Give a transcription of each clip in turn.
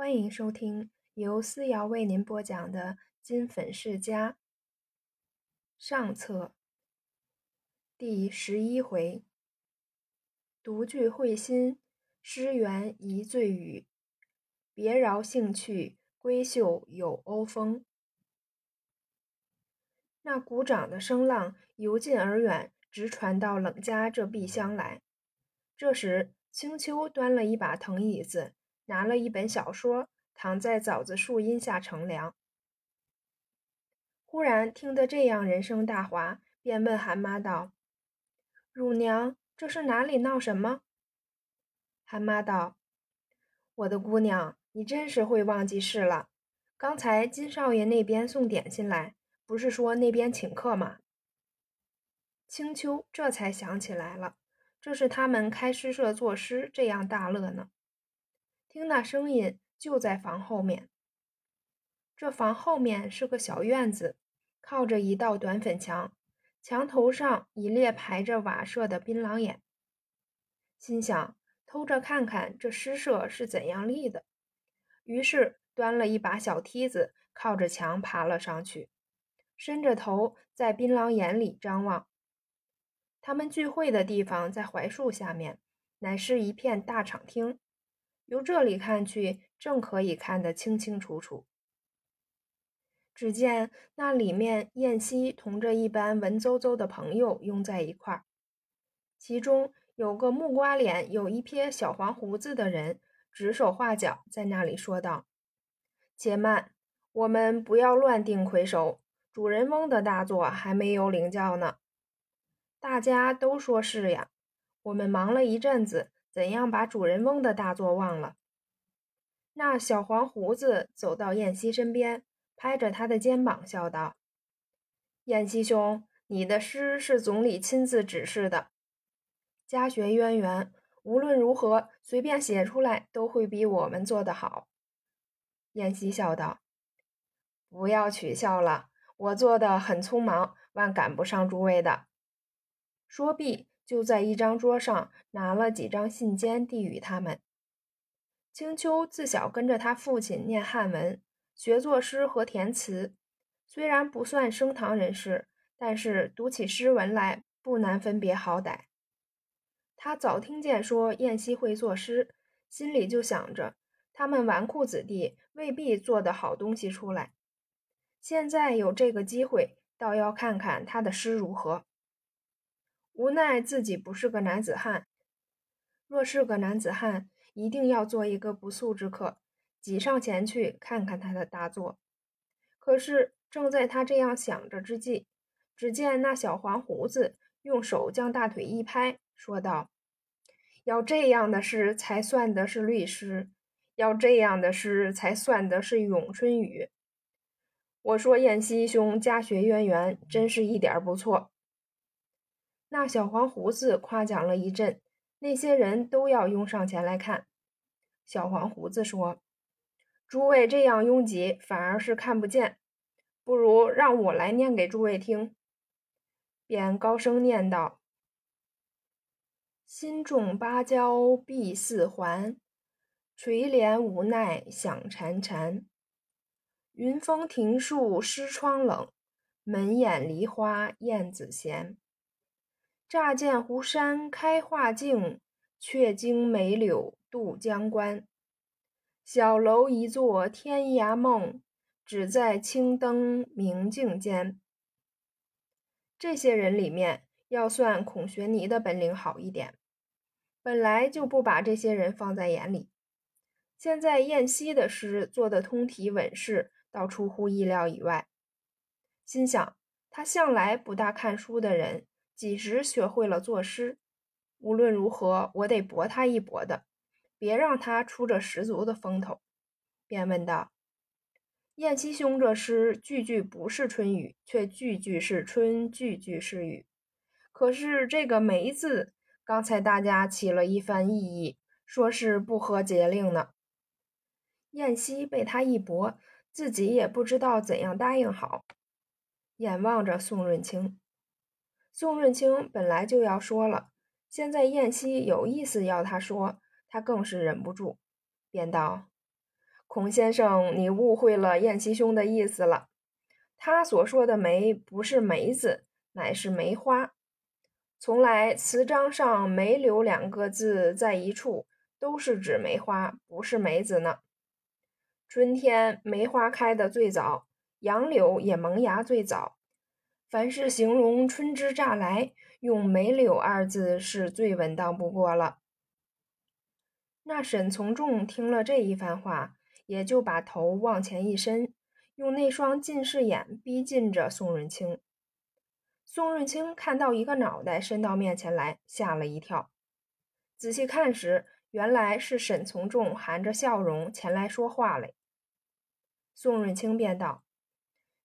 欢迎收听由思瑶为您播讲的《金粉世家》上册第十一回：独具慧心，诗缘一醉语；别饶兴趣，闺秀有欧风。那鼓掌的声浪由近而远，直传到冷家这壁厢来。这时，青丘端了一把藤椅子。拿了一本小说，躺在枣子树荫下乘凉。忽然听得这样人声大哗，便问韩妈道：“乳娘，这是哪里闹什么？”韩妈道：“我的姑娘，你真是会忘记事了。刚才金少爷那边送点心来，不是说那边请客吗？”青丘这才想起来了，这是他们开诗社作诗，这样大乐呢。听那声音，就在房后面。这房后面是个小院子，靠着一道短粉墙，墙头上一列排着瓦舍的槟榔眼。心想偷着看看这诗社是怎样立的，于是端了一把小梯子，靠着墙爬了上去，伸着头在槟榔眼里张望。他们聚会的地方在槐树下面，乃是一片大敞厅。由这里看去，正可以看得清清楚楚。只见那里面，燕西同着一班文绉绉的朋友拥在一块儿，其中有个木瓜脸、有一撇小黄胡子的人，指手画脚，在那里说道：“且慢，我们不要乱定魁首，主人翁的大作还没有领教呢。”大家都说是呀，我们忙了一阵子。怎样把主人翁的大作忘了？那小黄胡子走到燕西身边，拍着他的肩膀，笑道：“燕西兄，你的诗是总理亲自指示的，家学渊源，无论如何随便写出来都会比我们做得好。”燕西笑道：“不要取笑了，我做的很匆忙，万赶不上诸位的。”说毕。就在一张桌上拿了几张信笺递与他们。青丘自小跟着他父亲念汉文，学作诗和填词，虽然不算升堂人士，但是读起诗文来不难分别好歹。他早听见说燕西会作诗，心里就想着他们纨绔子弟未必做得好东西出来。现在有这个机会，倒要看看他的诗如何。无奈自己不是个男子汉，若是个男子汉，一定要做一个不速之客，挤上前去看看他的大作。可是正在他这样想着之际，只见那小黄胡子用手将大腿一拍，说道：“要这样的诗才算得是律诗，要这样的诗才算得是咏春语。我说燕西兄家学渊源，真是一点不错。”那小黄胡子夸奖了一阵，那些人都要拥上前来看。小黄胡子说：“诸位这样拥挤，反而是看不见，不如让我来念给诸位听。”便高声念道：“心种芭蕉碧似环，垂帘无奈响潺潺。云峰庭树湿窗冷，门掩梨花燕子闲。”乍见湖山开画境，却惊梅柳渡江关。小楼一座天涯梦，只在青灯明镜间。这些人里面，要算孔学尼的本领好一点，本来就不把这些人放在眼里。现在燕西的诗做的通体稳适，倒出乎意料以外。心想，他向来不大看书的人。几时学会了作诗？无论如何，我得搏他一搏的，别让他出这十足的风头。便问道：“燕西兄，这诗句句不是春雨，却句句是春，句句是雨。可是这个梅字，刚才大家起了一番异议，说是不合节令呢。”燕西被他一驳，自己也不知道怎样答应好，眼望着宋润清。宋润清本来就要说了，现在燕西有意思要他说，他更是忍不住，便道：“孔先生，你误会了燕西兄的意思了。他所说的梅不是梅子，乃是梅花。从来词章上“梅柳”两个字在一处，都是指梅花，不是梅子呢。春天梅花开得最早，杨柳也萌芽最早。凡是形容春之乍来，用“梅柳”二字是最稳当不过了。那沈从仲听了这一番话，也就把头往前一伸，用那双近视眼逼近着宋润清。宋润清看到一个脑袋伸到面前来，吓了一跳。仔细看时，原来是沈从仲含着笑容前来说话嘞。宋润清便道：“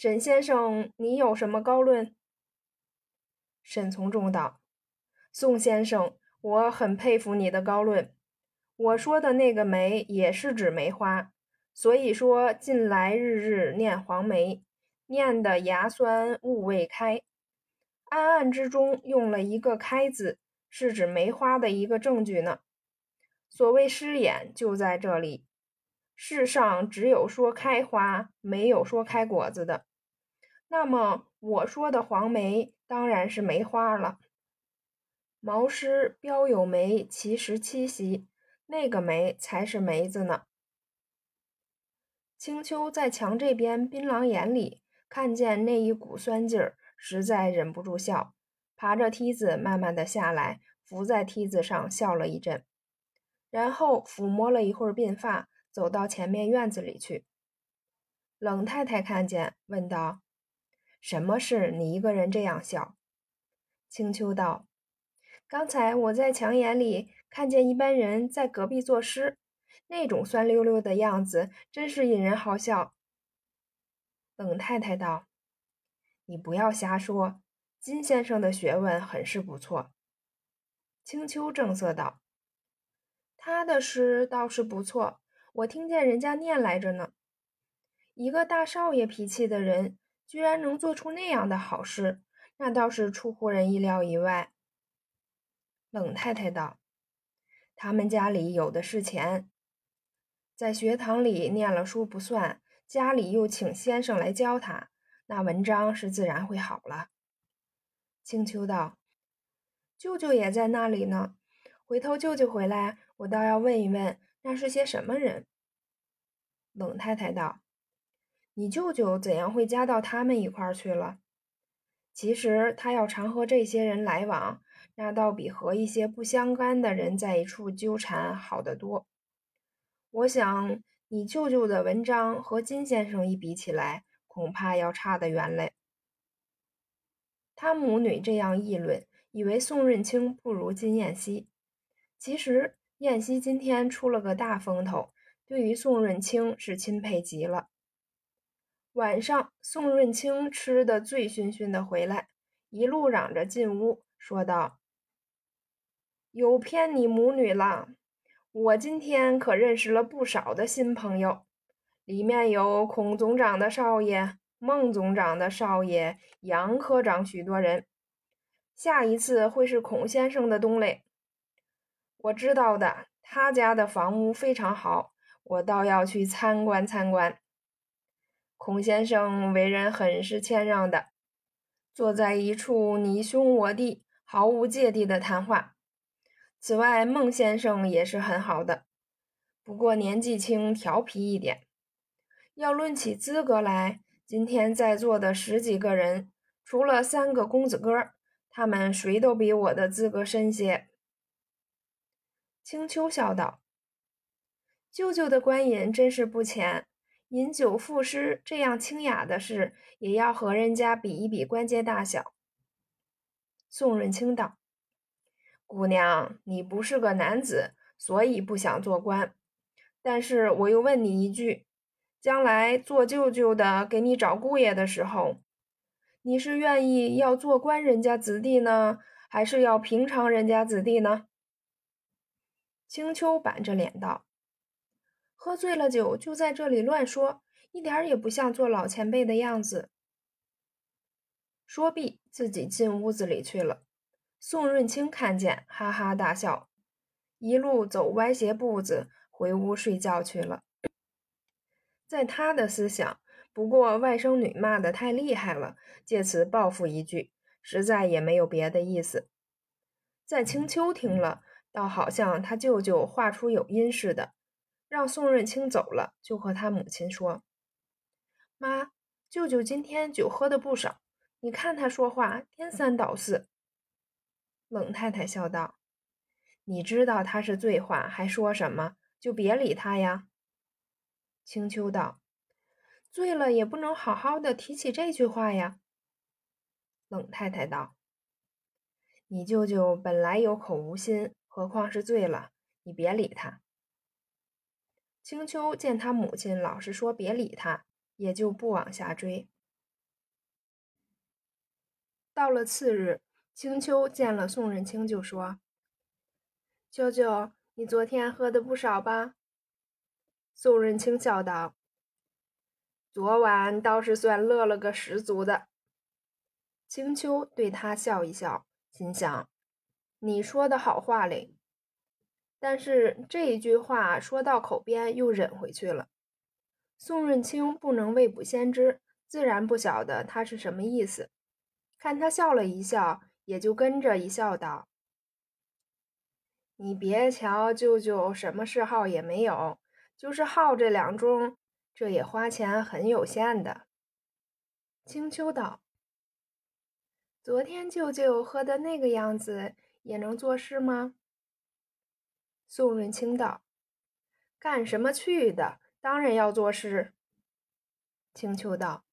沈先生，你有什么高论？”沈从仲道：“宋先生，我很佩服你的高论。我说的那个梅也是指梅花，所以说近来日日念黄梅，念的牙酸物未开。”暗暗之中用了一个“开”字，是指梅花的一个证据呢。所谓诗眼，就在这里。世上只有说开花，没有说开果子的。那么我说的黄梅，当然是梅花了。毛诗标有梅，其实七夕，那个梅才是梅子呢。青丘在墙这边槟榔眼里看见那一股酸劲儿。实在忍不住笑，爬着梯子慢慢的下来，伏在梯子上笑了一阵，然后抚摸了一会儿鬓发，走到前面院子里去。冷太太看见，问道：“什么事？你一个人这样笑？”青秋道：“刚才我在墙眼里看见一班人在隔壁作诗，那种酸溜溜的样子，真是引人好笑。”冷太太道。你不要瞎说，金先生的学问很是不错。青丘正色道：“他的诗倒是不错，我听见人家念来着呢。一个大少爷脾气的人，居然能做出那样的好事，那倒是出乎人意料以外。”冷太太道：“他们家里有的是钱，在学堂里念了书不算，家里又请先生来教他。”那文章是自然会好了。青秋道：“舅舅也在那里呢，回头舅舅回来，我倒要问一问，那是些什么人。”冷太太道：“你舅舅怎样会加到他们一块儿去了？其实他要常和这些人来往，那倒比和一些不相干的人在一处纠缠好得多。我想你舅舅的文章和金先生一比起来。”恐怕要差得远嘞。他母女这样议论，以为宋润清不如金燕西。其实燕西今天出了个大风头，对于宋润清是钦佩极了。晚上，宋润清吃得醉醺醺的回来，一路嚷着进屋，说道：“有骗你母女了！我今天可认识了不少的新朋友。”里面有孔总长的少爷、孟总长的少爷、杨科长许多人。下一次会是孔先生的东嘞。我知道的，他家的房屋非常好，我倒要去参观参观。孔先生为人很是谦让的，坐在一处你兄我弟毫无芥蒂的谈话。此外，孟先生也是很好的，不过年纪轻，调皮一点。要论起资格来，今天在座的十几个人，除了三个公子哥，他们谁都比我的资格深些。青丘笑道：“舅舅的官瘾真是不浅，饮酒赋诗这样清雅的事，也要和人家比一比官阶大小。”宋润清道：“姑娘，你不是个男子，所以不想做官。但是我又问你一句。”将来做舅舅的给你找姑爷的时候，你是愿意要做官人家子弟呢，还是要平常人家子弟呢？青丘板着脸道：“喝醉了酒就在这里乱说，一点儿也不像做老前辈的样子。”说毕，自己进屋子里去了。宋润清看见，哈哈大笑，一路走歪斜步子回屋睡觉去了。在他的思想，不过外甥女骂得太厉害了，借此报复一句，实在也没有别的意思。在青丘听了，倒好像他舅舅话出有因似的，让宋润清走了，就和他母亲说：“妈，舅舅今天酒喝的不少，你看他说话颠三倒四。”冷太太笑道：“你知道他是醉话，还说什么？就别理他呀。”青丘道：“醉了也不能好好的提起这句话呀。”冷太太道：“你舅舅本来有口无心，何况是醉了？你别理他。”青丘见他母亲老是说别理他，也就不往下追。到了次日，青丘见了宋仁清，就说：“舅舅，你昨天喝的不少吧？”宋仁清笑道：“昨晚倒是算乐了个十足的。”青丘对他笑一笑，心想：“你说的好话嘞。”但是这一句话说到口边，又忍回去了。宋润清不能未卜先知，自然不晓得他是什么意思。看他笑了一笑，也就跟着一笑，道：“你别瞧舅舅什么嗜好也没有。”就是好这两盅，这也花钱很有限的。青丘道：“昨天舅舅喝的那个样子，也能做事吗？”宋润清道：“干什么去的？当然要做诗。”青丘道：“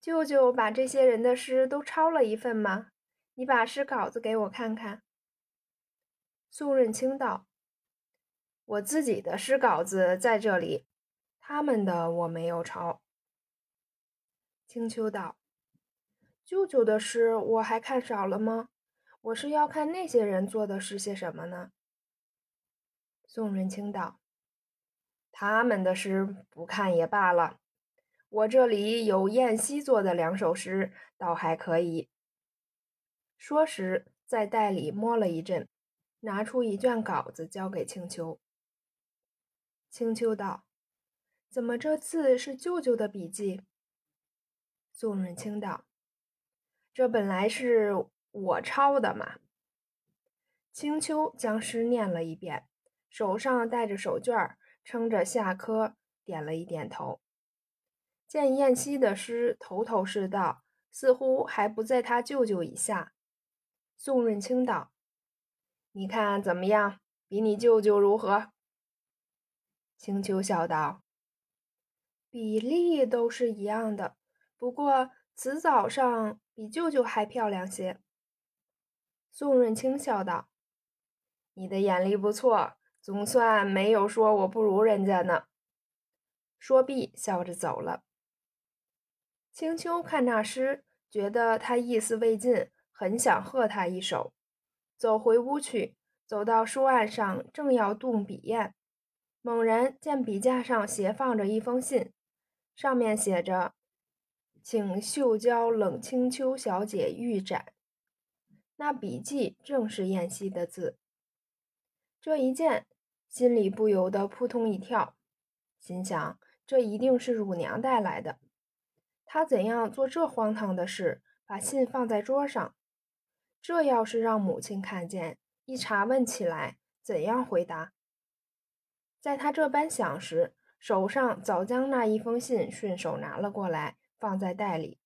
舅舅把这些人的诗都抄了一份吗？你把诗稿子给我看看。”宋润清道。我自己的诗稿子在这里，他们的我没有抄。青丘道：“舅舅的诗我还看少了吗？我是要看那些人做的是些什么呢？”宋仁清道：“他们的诗不看也罢了，我这里有燕西做的两首诗，倒还可以。”说时，在袋里摸了一阵，拿出一卷稿子交给青丘。青丘道：“怎么这字是舅舅的笔记？”宋润清道：“这本来是我抄的嘛。”青丘将诗念了一遍，手上带着手绢，撑着下颏，点了一点头。见燕西的诗头头是道，似乎还不在他舅舅以下。宋润清道：“你看怎么样？比你舅舅如何？”青丘笑道：“比例都是一样的，不过词藻上比舅舅还漂亮些。”宋润清笑道：“你的眼力不错，总算没有说我不如人家呢。”说毕，笑着走了。青丘看那诗，觉得他意思未尽，很想喝他一首，走回屋去，走到书案上，正要动笔砚。猛然见笔架上斜放着一封信，上面写着：“请秀娇冷清秋小姐御斩。”那笔迹正是燕西的字。这一见，心里不由得扑通一跳，心想：这一定是乳娘带来的。他怎样做这荒唐的事，把信放在桌上？这要是让母亲看见，一查问起来，怎样回答？在他这般想时，手上早将那一封信顺手拿了过来，放在袋里。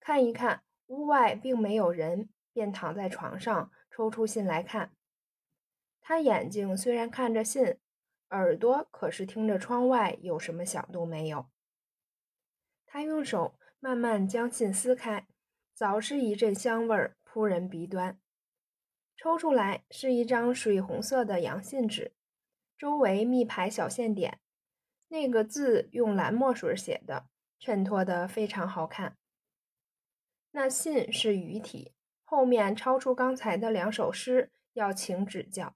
看一看，屋外并没有人，便躺在床上抽出信来看。他眼睛虽然看着信，耳朵可是听着窗外有什么响动没有。他用手慢慢将信撕开，早是一阵香味儿扑人鼻端。抽出来是一张水红色的阳信纸。周围密排小线点，那个字用蓝墨水写的，衬托得非常好看。那信是语体，后面超出刚才的两首诗，要请指教。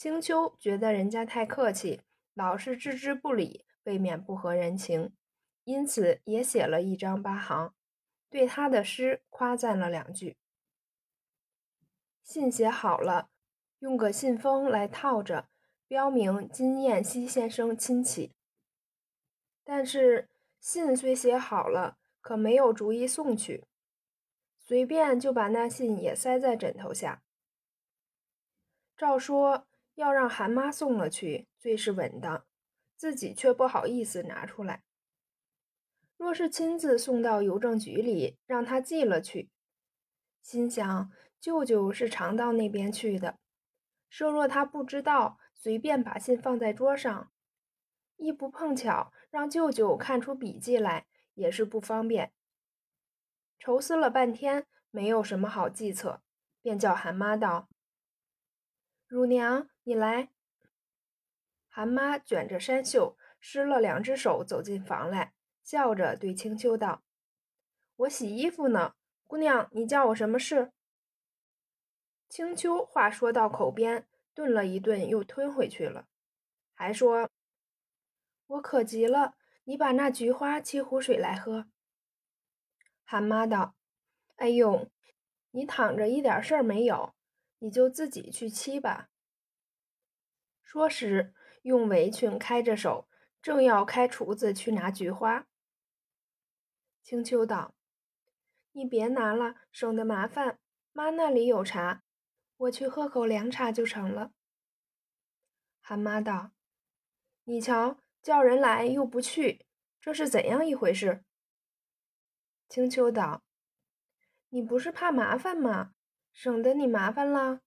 青丘觉得人家太客气，老是置之不理，未免不合人情，因此也写了一张八行，对他的诗夸赞了两句。信写好了，用个信封来套着。标明金燕西先生亲启。但是信虽写好了，可没有逐一送去，随便就把那信也塞在枕头下。照说要让韩妈送了去，最是稳当，自己却不好意思拿出来。若是亲自送到邮政局里，让他寄了去，心想舅舅是常到那边去的，设若他不知道，随便把信放在桌上，一不碰巧让舅舅看出笔迹来，也是不方便。愁思了半天，没有什么好计策，便叫韩妈道：“乳娘，你来。”韩妈卷着衫袖，湿了两只手，走进房来。笑着对青丘道：“我洗衣服呢，姑娘，你叫我什么事？”青丘话说到口边，顿了一顿，又吞回去了，还说：“我渴极了，你把那菊花沏壶水来喝。”韩妈道：“哎呦，你躺着一点事儿没有，你就自己去沏吧。”说时，用围裙开着手，正要开厨子去拿菊花。青丘道：“你别拿了，省得麻烦。妈那里有茶，我去喝口凉茶就成了。”韩妈道：“你瞧，叫人来又不去，这是怎样一回事？”青丘道：“你不是怕麻烦吗？省得你麻烦了。”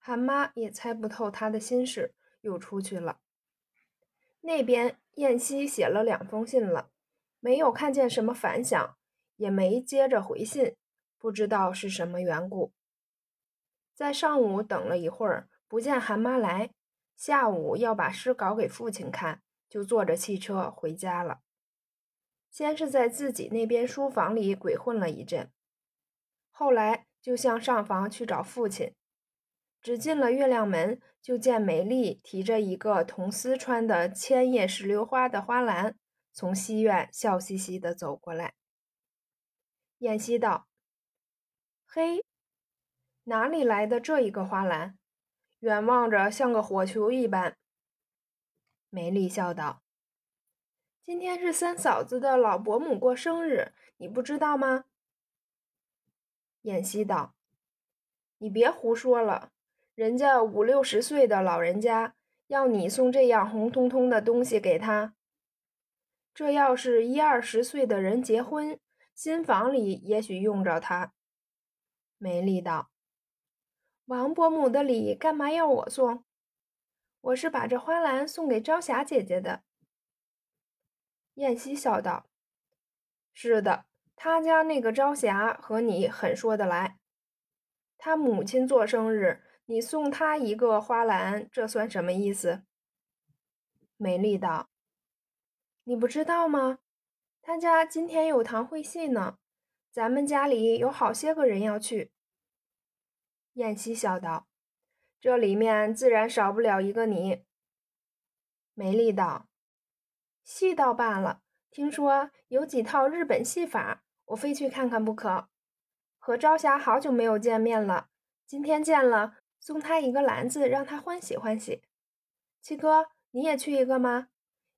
韩妈也猜不透他的心事，又出去了。那边燕西写了两封信了。没有看见什么反响，也没接着回信，不知道是什么缘故。在上午等了一会儿，不见韩妈来，下午要把诗稿给父亲看，就坐着汽车回家了。先是在自己那边书房里鬼混了一阵，后来就向上房去找父亲。只进了月亮门，就见梅丽提着一个铜丝穿的千叶石榴花的花篮。从西院笑嘻嘻地走过来，燕西道：“嘿，哪里来的这一个花篮？远望着像个火球一般。”梅丽笑道：“今天是三嫂子的老伯母过生日，你不知道吗？”燕西道：“你别胡说了，人家五六十岁的老人家，要你送这样红彤彤的东西给他。”这要是一二十岁的人结婚，新房里也许用着它。梅丽道：“王伯母的礼干嘛要我送？我是把这花篮送给朝霞姐姐的。”燕西笑道：“是的，他家那个朝霞和你很说得来。他母亲做生日，你送他一个花篮，这算什么意思？”美丽道。你不知道吗？他家今天有堂会戏呢，咱们家里有好些个人要去。燕西笑道：“这里面自然少不了一个你。”梅丽道：“戏倒罢了，听说有几套日本戏法，我非去看看不可。和朝霞好久没有见面了，今天见了，送他一个篮子，让他欢喜欢喜。七哥，你也去一个吗？”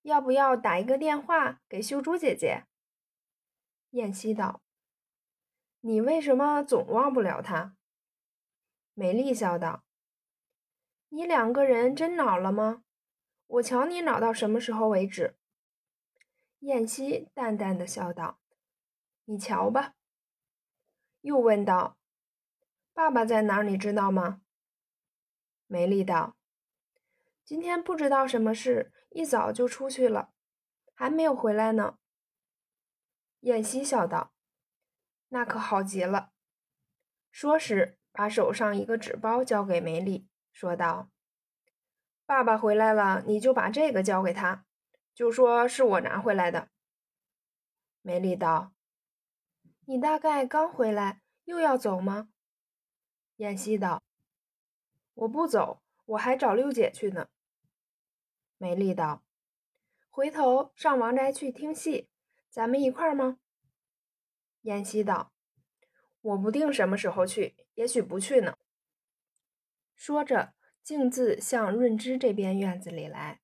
要不要打一个电话给秀珠姐姐？燕西道：“你为什么总忘不了他？”美丽笑道：“你两个人真恼了吗？我瞧你恼到什么时候为止？”燕西淡淡的笑道：“你瞧吧。”又问道：“爸爸在哪儿？你知道吗？”梅丽道：“今天不知道什么事。”一早就出去了，还没有回来呢。燕西笑道：“那可好极了。”说时，把手上一个纸包交给梅丽，说道：“爸爸回来了，你就把这个交给他，就说是我拿回来的。”梅丽道：“你大概刚回来，又要走吗？”燕西道：“我不走，我还找六姐去呢。”美丽道：“回头上王宅去听戏，咱们一块儿吗？”燕西道：“我不定什么时候去，也许不去呢。”说着，径自向润之这边院子里来。